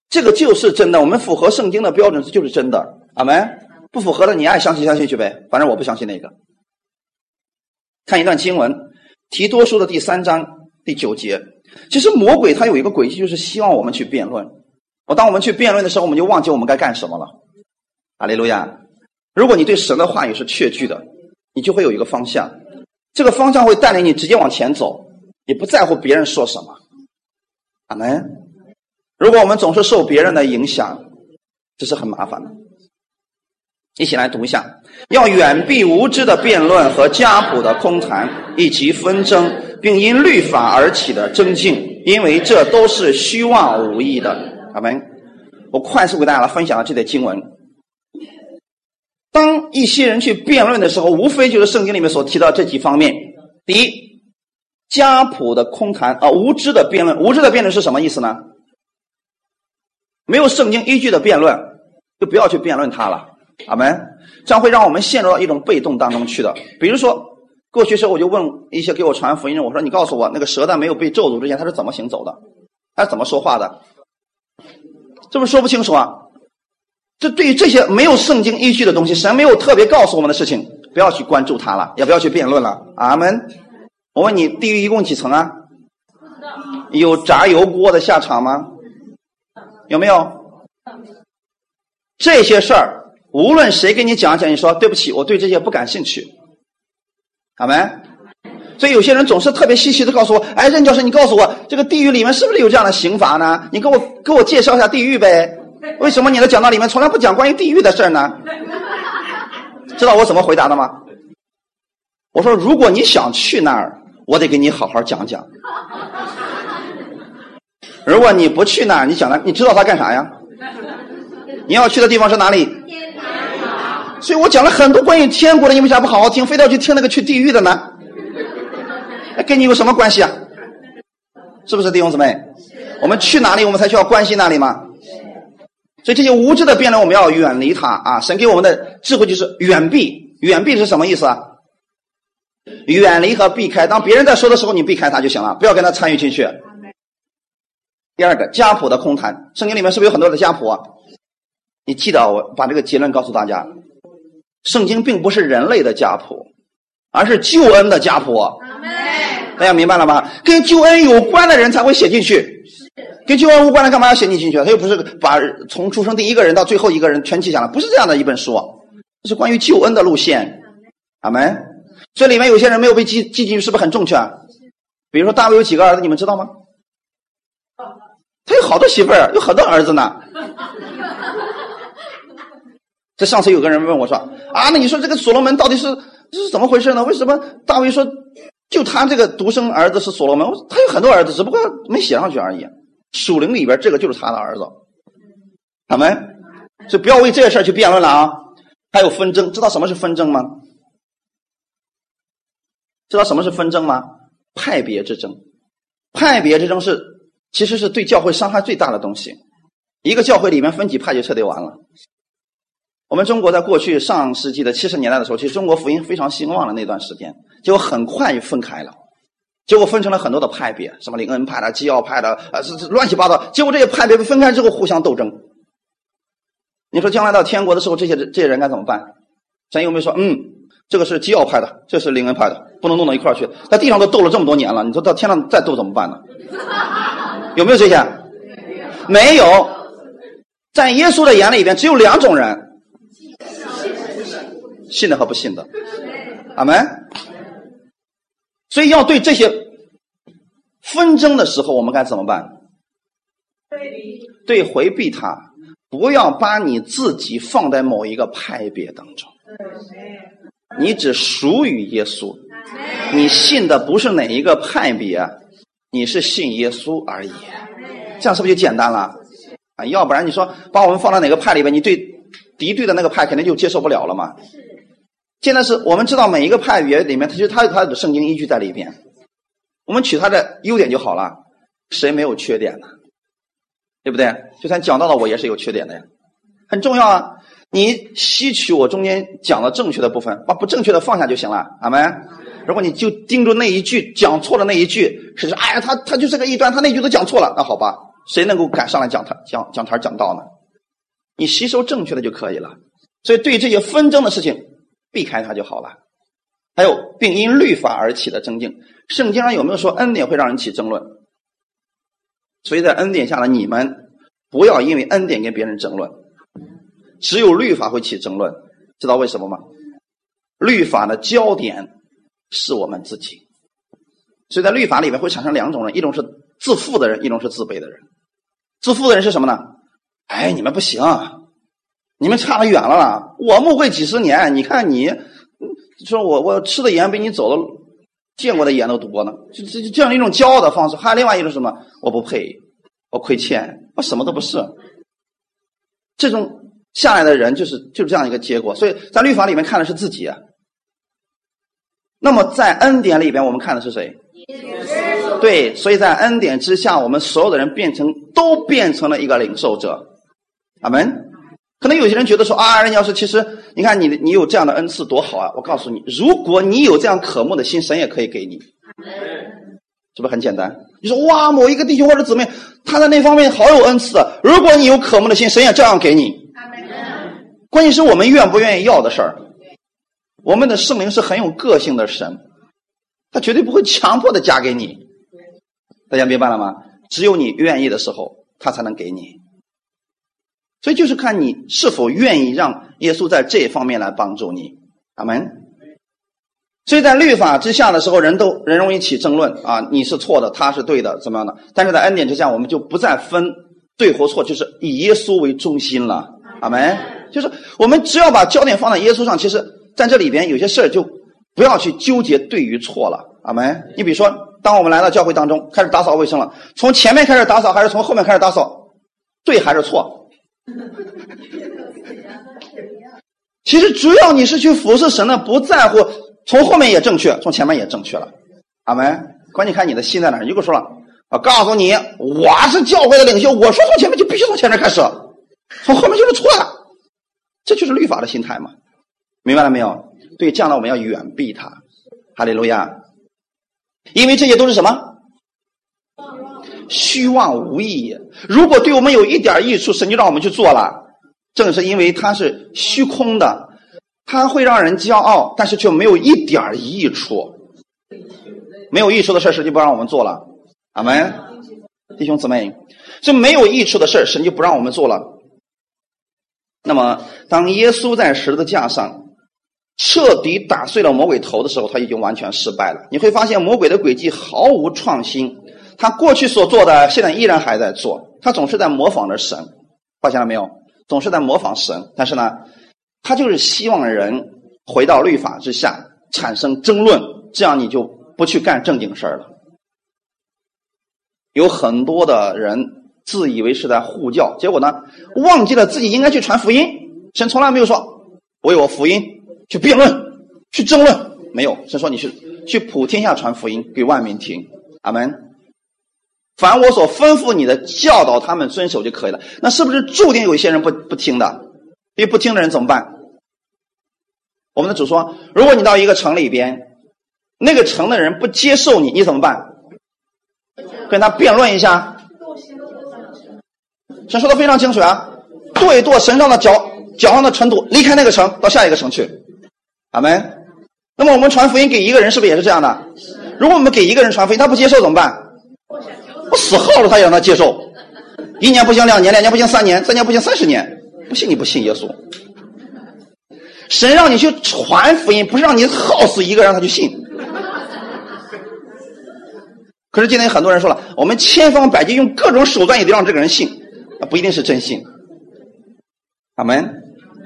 这个就是真的，我们符合圣经的标准，这就是真的。阿门。不符合的，你爱相信相信去呗，反正我不相信那个。看一段经文，《提多书》的第三章第九节。其实魔鬼他有一个轨迹，就是希望我们去辩论。我当我们去辩论的时候，我们就忘记我们该干什么了。阿利路亚！如果你对神的话语是确据的，你就会有一个方向，这个方向会带领你直接往前走，你不在乎别人说什么。阿门。如果我们总是受别人的影响，这是很麻烦的。一起来读一下：要远避无知的辩论和家谱的空谈，以及纷争，并因律法而起的争竞，因为这都是虚妄无益的。阿门。我快速给大家来分享了这节经文。当一些人去辩论的时候，无非就是圣经里面所提到这几方面。第一，家谱的空谈啊，无知的辩论。无知的辩论是什么意思呢？没有圣经依据的辩论，就不要去辩论它了。阿门。这样会让我们陷入到一种被动当中去的。比如说，过去时候我就问一些给我传福音的，我说：“你告诉我，那个蛇在没有被咒诅之前，它是怎么行走的？它是怎么说话的？”这不说不清楚啊。这对于这些没有圣经依据的东西，神没有特别告诉我们的事情，不要去关注它了，也不要去辩论了。阿门。我问你，地狱一共几层啊？有炸油锅的下场吗？有没有？这些事儿，无论谁给你讲讲，你说对不起，我对这些不感兴趣。好没。所以有些人总是特别稀奇的告诉我：“哎，任教授，你告诉我，这个地狱里面是不是有这样的刑罚呢？你给我给我介绍一下地狱呗。”为什么你的讲道里面从来不讲关于地狱的事儿呢？知道我怎么回答的吗？我说，如果你想去那儿，我得给你好好讲讲。如果你不去那儿，你讲了，你知道他干啥呀？你要去的地方是哪里？所以我讲了很多关于天国的，你为啥不好好听，非要去听那个去地狱的呢？跟你有什么关系啊？是不是弟兄姊妹？我们去哪里，我们才需要关心哪里吗？所以这些无知的辩论，我们要远离它啊！神给我们的智慧就是远避，远避是什么意思啊？远离和避开，当别人在说的时候，你避开他就行了，不要跟他参与进去。第二个家谱的空谈，圣经里面是不是有很多的家谱？啊？你记得我把这个结论告诉大家：圣经并不是人类的家谱，而是救恩的家谱。大家明白了吗？跟救恩有关的人才会写进去。跟救恩无关的，干嘛要写你进去？他又不是把从出生第一个人到最后一个人全记下来，不是这样的一本书。这是关于救恩的路线，阿门。这里面有些人没有被记记进去，是不是很正确？比如说大卫有几个儿子，你们知道吗？他有好多媳妇儿，有很多儿子呢。这上次有个人问我说：“啊，那你说这个所罗门到底是这是怎么回事呢？为什么大卫说就他这个独生儿子是所罗门？他有很多儿子，只不过没写上去而已。”属灵里边，这个就是他的儿子，他们，所以不要为这个事儿去辩论了啊！还有纷争，知道什么是纷争吗？知道什么是纷争吗？派别之争，派别之争是其实是对教会伤害最大的东西。一个教会里面分几派就彻底完了。我们中国在过去上世纪的七十年代的时候，其实中国福音非常兴旺的那段时间，结果很快就分开了。结果分成了很多的派别，什么灵恩派的、基要派的，啊，是是乱七八糟。结果这些派别被分开之后，互相斗争。你说将来到天国的时候，这些这些人该怎么办？神有没有说，嗯，这个是基要派的，这是灵恩派的，不能弄到一块儿去？在地上都斗了这么多年了，你说到天上再斗怎么办呢？有没有这些？没有。在耶稣的眼里边，只有两种人：信的和不信的。阿门。所以要对这些纷争的时候，我们该怎么办？对，回避它，不要把你自己放在某一个派别当中。你只属于耶稣，你信的不是哪一个派别，你是信耶稣而已。这样是不是就简单了？啊，要不然你说把我们放到哪个派里边，你对敌对的那个派肯定就接受不了了嘛。现在是我们知道每一个派别里面，它就它有它的圣经依据在里边，我们取它的优点就好了。谁没有缺点呢？对不对？就算讲到了，我也是有缺点的呀，很重要啊！你吸取我中间讲的正确的部分，把不正确的放下就行了，好没？如果你就盯住那一句讲错的那一句，是说哎呀，他他就是个异端，他那句都讲错了，那好吧，谁能够敢上来讲台讲讲台讲道呢？你吸收正确的就可以了。所以对这些纷争的事情。避开它就好了。还有，并因律法而起的争竞，圣经上有没有说恩典会让人起争论？所以在恩典下的你们，不要因为恩典跟别人争论，只有律法会起争论。知道为什么吗？律法的焦点是我们自己，所以在律法里面会产生两种人：一种是自负的人，一种是自卑的人。自负的人是什么呢？哎，你们不行。你们差得远了啦！我牧会几十年，你看你，说我我吃的盐比你走的见过的盐都多呢，就这这样一种骄傲的方式。还有另外一种什么？我不配，我亏欠，我什么都不是。这种下来的人就是就是这样一个结果。所以在律法里面看的是自己。那么在恩典里边，我们看的是谁？对，所以在恩典之下，我们所有的人变成都变成了一个领受者。阿门。可能有些人觉得说啊，人要是其实你看你你有这样的恩赐多好啊！我告诉你，如果你有这样渴慕的心，神也可以给你，是不是很简单？你说哇，某一个弟兄或者姊妹，他在那方面好有恩赐，如果你有渴慕的心，神也照样给你。关键是我们愿不愿意要的事儿。我们的圣灵是很有个性的神，他绝对不会强迫的加给你。大家明白了吗？只有你愿意的时候，他才能给你。所以就是看你是否愿意让耶稣在这方面来帮助你，阿门。所以在律法之下的时候，人都人容易起争论啊，你是错的，他是对的，怎么样的？但是在恩典之下，我们就不再分对或错，就是以耶稣为中心了，阿门。就是我们只要把焦点放在耶稣上，其实在这里边有些事儿就不要去纠结对与错了，阿门。你比如说，当我们来到教会当中开始打扫卫生了，从前面开始打扫还是从后面开始打扫，对还是错？其实只要你是去服侍神的，不在乎从后面也正确，从前面也正确了，阿门。关键看你的心在哪。如果说了，我告诉你，我是教会的领袖，我说从前面就必须从前面开始，从后面就是错的，这就是律法的心态嘛，明白了没有？对，这样呢，我们要远避他，哈利路亚，因为这些都是什么？虚妄无意义。如果对我们有一点益处，神就让我们去做了。正是因为它是虚空的，它会让人骄傲，但是却没有一点益处。没有益处的事神就不让我们做了。阿门，弟兄姊妹，这没有益处的事神就不让我们做了。那么，当耶稣在十字架上彻底打碎了魔鬼头的时候，他已经完全失败了。你会发现，魔鬼的诡计毫无创新。他过去所做的，现在依然还在做。他总是在模仿着神，发现了没有？总是在模仿神。但是呢，他就是希望人回到律法之下，产生争论，这样你就不去干正经事儿了。有很多的人自以为是在护教，结果呢，忘记了自己应该去传福音。神从来没有说为我福音去辩论、去争论，没有。神说你去去普天下传福音，给万民听。阿门。凡我所吩咐你的，教导他们遵守就可以了。那是不是注定有一些人不不听的？因为不听的人怎么办？我们的主说：如果你到一个城里边，那个城的人不接受你，你怎么办？跟他辩论一下。神说的非常清楚啊，跺一跺身上的脚脚上的尘土，离开那个城，到下一个城去。阿门。那么我们传福音给一个人，是不是也是这样的？如果我们给一个人传福音，他不接受怎么办？我死耗着，他也让他接受。一年不行，两年；两年不行，三年；三年不行，三十年。不信你不信耶稣。神让你去传福音，不是让你耗死一个，让他去信。可是今天很多人说了，我们千方百计用各种手段也得让这个人信，那不一定是真信。阿门。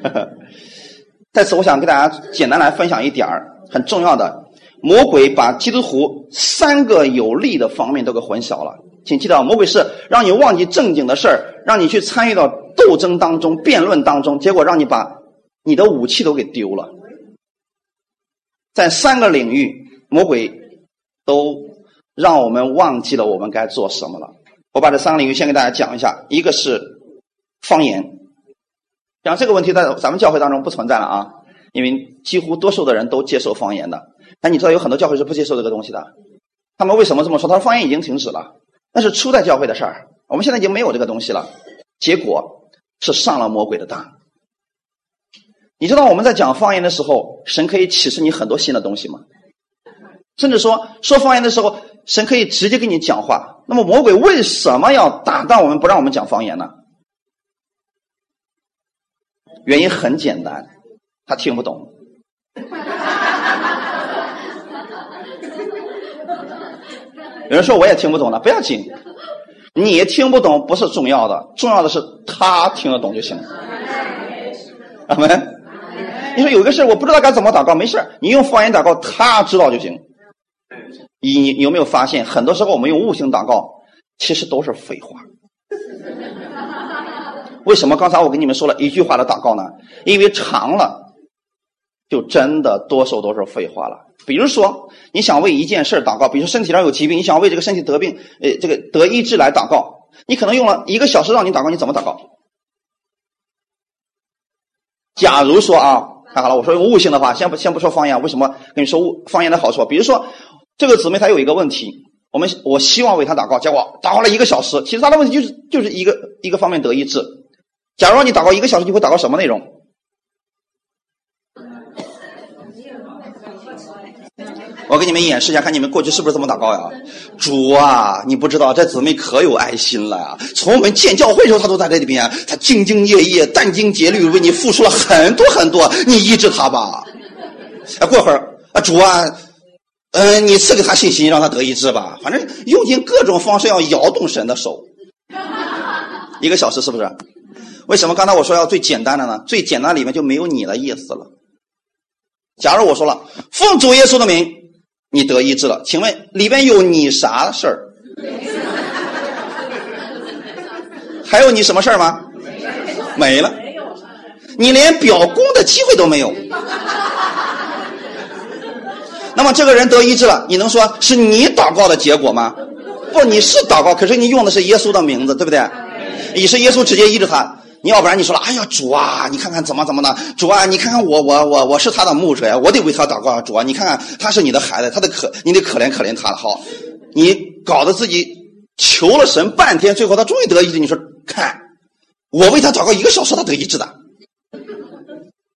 在此，我想跟大家简单来分享一点很重要的：魔鬼把基督徒三个有利的方面都给混淆了。请记得，魔鬼是让你忘记正经的事儿，让你去参与到斗争当中、辩论当中，结果让你把你的武器都给丢了。在三个领域，魔鬼都让我们忘记了我们该做什么了。我把这三个领域先给大家讲一下。一个是方言，讲这个问题在咱们教会当中不存在了啊，因为几乎多数的人都接受方言的。但你知道有很多教会是不接受这个东西的，他们为什么这么说？他说方言已经停止了。那是初代教会的事儿，我们现在已经没有这个东西了。结果是上了魔鬼的当。你知道我们在讲方言的时候，神可以启示你很多新的东西吗？甚至说说方言的时候，神可以直接跟你讲话。那么魔鬼为什么要打断我们，不让我们讲方言呢？原因很简单，他听不懂。有人说我也听不懂了，不要紧，你听不懂不是重要的，重要的是他听得懂就行了。阿门。你说有个事我不知道该怎么祷告，没事你用方言祷告，他知道就行。你你有没有发现，很多时候我们用悟性祷告，其实都是废话。为什么刚才我跟你们说了一句话的祷告呢？因为长了，就真的多数都是废话了。比如说，你想为一件事祷告，比如说身体上有疾病，你想为这个身体得病，呃，这个得医治来祷告，你可能用了一个小时让你祷告，你怎么祷告？假如说啊，看好了，我说用悟性的话，先不先不说方言，为什么跟你说悟方言的好处？比如说，这个姊妹她有一个问题，我们我希望为她祷告，结果祷告了一个小时，其实她的问题就是就是一个一个方面得医治。假如你祷告一个小时，你会祷告什么内容？我给你们演示一下，看你们过去是不是这么祷告呀？主啊，你不知道这姊妹可有爱心了呀！从我们建教会的时候，她都在这里边，她兢兢业业、殚精竭虑，为你付出了很多很多。你医治她吧。啊，过会儿啊，主啊，嗯，你赐给她信心，让她得医治吧。反正用尽各种方式要摇动神的手。一个小时是不是？为什么刚才我说要最简单的呢？最简单里面就没有你的意思了。假如我说了奉主耶稣的名。你得医治了，请问里边有你啥事儿？还有你什么事儿吗？没了。你连表功的机会都没有。那么这个人得医治了，你能说是你祷告的结果吗？不，你是祷告，可是你用的是耶稣的名字，对不对？你是耶稣直接医治他。你要不然你说了，哎呀，主啊，你看看怎么怎么的，主啊，你看看我我我我是他的牧者呀，我得为他祷告啊。主啊，你看看他是你的孩子，他的可你得可怜可怜他了。好，你搞得自己求了神半天，最后他终于得医治。你说看，我为他祷告一个小时，他得医治的，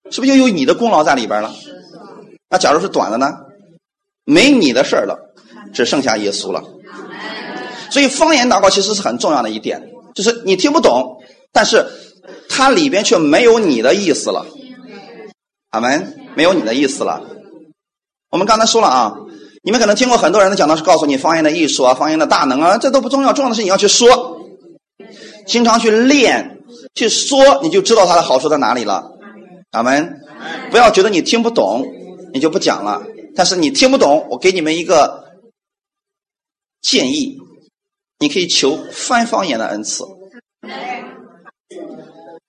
是不是又有你的功劳在里边了？那假如是短的呢？没你的事了，只剩下耶稣了。所以方言祷告其实是很重要的一点，就是你听不懂，但是。它里边却没有你的意思了，阿门，没有你的意思了。我们刚才说了啊，你们可能听过很多人的讲道是告诉你方言的艺术啊，方言的大能啊，这都不重要，重要的是你要去说，经常去练，去说，你就知道它的好处在哪里了，阿门。不要觉得你听不懂，你就不讲了。但是你听不懂，我给你们一个建议，你可以求翻方言的恩赐。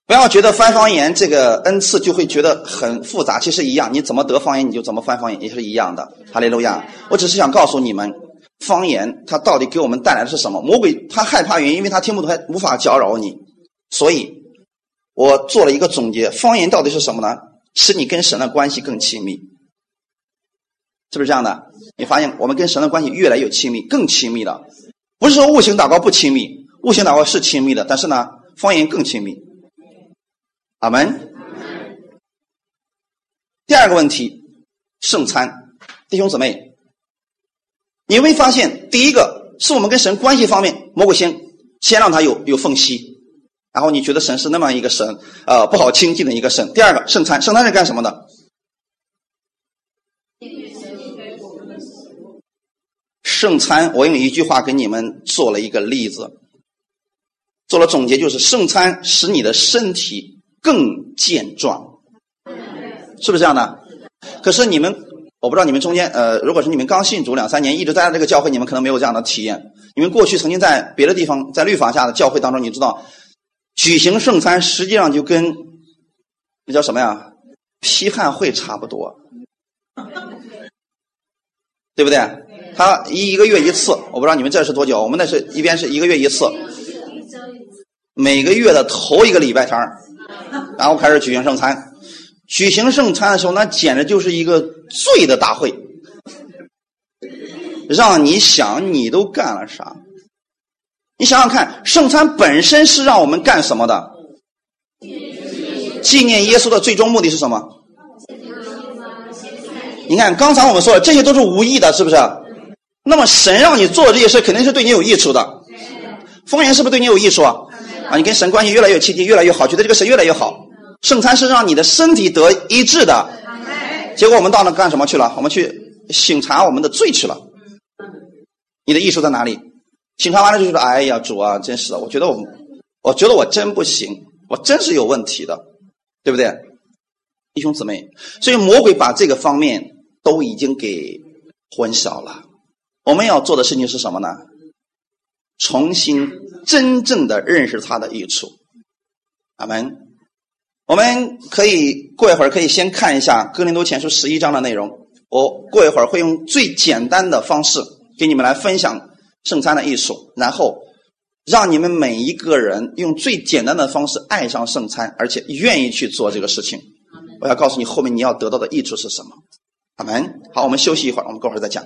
不要觉得翻方言这个恩赐就会觉得很复杂，其实一样，你怎么得方言，你就怎么翻方言，也是一样的。哈利路亚！我只是想告诉你们，方言它到底给我们带来的是什么？魔鬼他害怕原因，因为他听不懂，他无法搅扰你。所以，我做了一个总结：方言到底是什么呢？使你跟神的关系更亲密，是不是这样的？你发现我们跟神的关系越来越亲密，更亲密了。不是说悟性祷告不亲密，悟性祷告是亲密的，但是呢，方言更亲密。阿门。第二个问题，圣餐，弟兄姊妹，你会发现，第一个是我们跟神关系方面，魔鬼先先让他有有缝隙，然后你觉得神是那么一个神，呃，不好亲近的一个神。第二个，圣餐，圣餐是干什么的？圣餐，我用一句话给你们做了一个例子，做了总结，就是圣餐使你的身体。更健壮，是不是这样的？可是你们，我不知道你们中间，呃，如果是你们刚信主两三年，一直待在这个教会，你们可能没有这样的体验。你们过去曾经在别的地方，在律法下的教会当中，你知道，举行圣餐实际上就跟那叫什么呀？批判会差不多，对不对？他一一个月一次，我不知道你们这是多久，我们那是一边是一个月一次，每个月的头一个礼拜天 然后开始举行圣餐，举行圣餐的时候，那简直就是一个罪的大会，让你想你都干了啥？你想想看，圣餐本身是让我们干什么的？纪念耶稣的最终目的是什么？你看，刚才我们说的这些都是无意的，是不是？那么神让你做这些事，肯定是对你有益处的。方言是不是对你有益处啊？啊，你跟神关系越来越亲近，越来越好，觉得这个神越来越好。圣餐是让你的身体得医治的，结果我们到那干什么去了？我们去醒察我们的罪去了。你的艺术在哪里？醒察完了就说：“哎呀，主啊，真是的，我觉得我，我觉得我真不行，我真是有问题的，对不对？”弟兄姊妹，所以魔鬼把这个方面都已经给混淆了。我们要做的事情是什么呢？重新真正的认识他的益处。阿门。我们可以过一会儿，可以先看一下《哥林多前书》十一章的内容。我过一会儿会用最简单的方式给你们来分享圣餐的艺术，然后让你们每一个人用最简单的方式爱上圣餐，而且愿意去做这个事情。我要告诉你，后面你要得到的益处是什么。阿门。好，我们休息一会儿，我们过会儿再讲。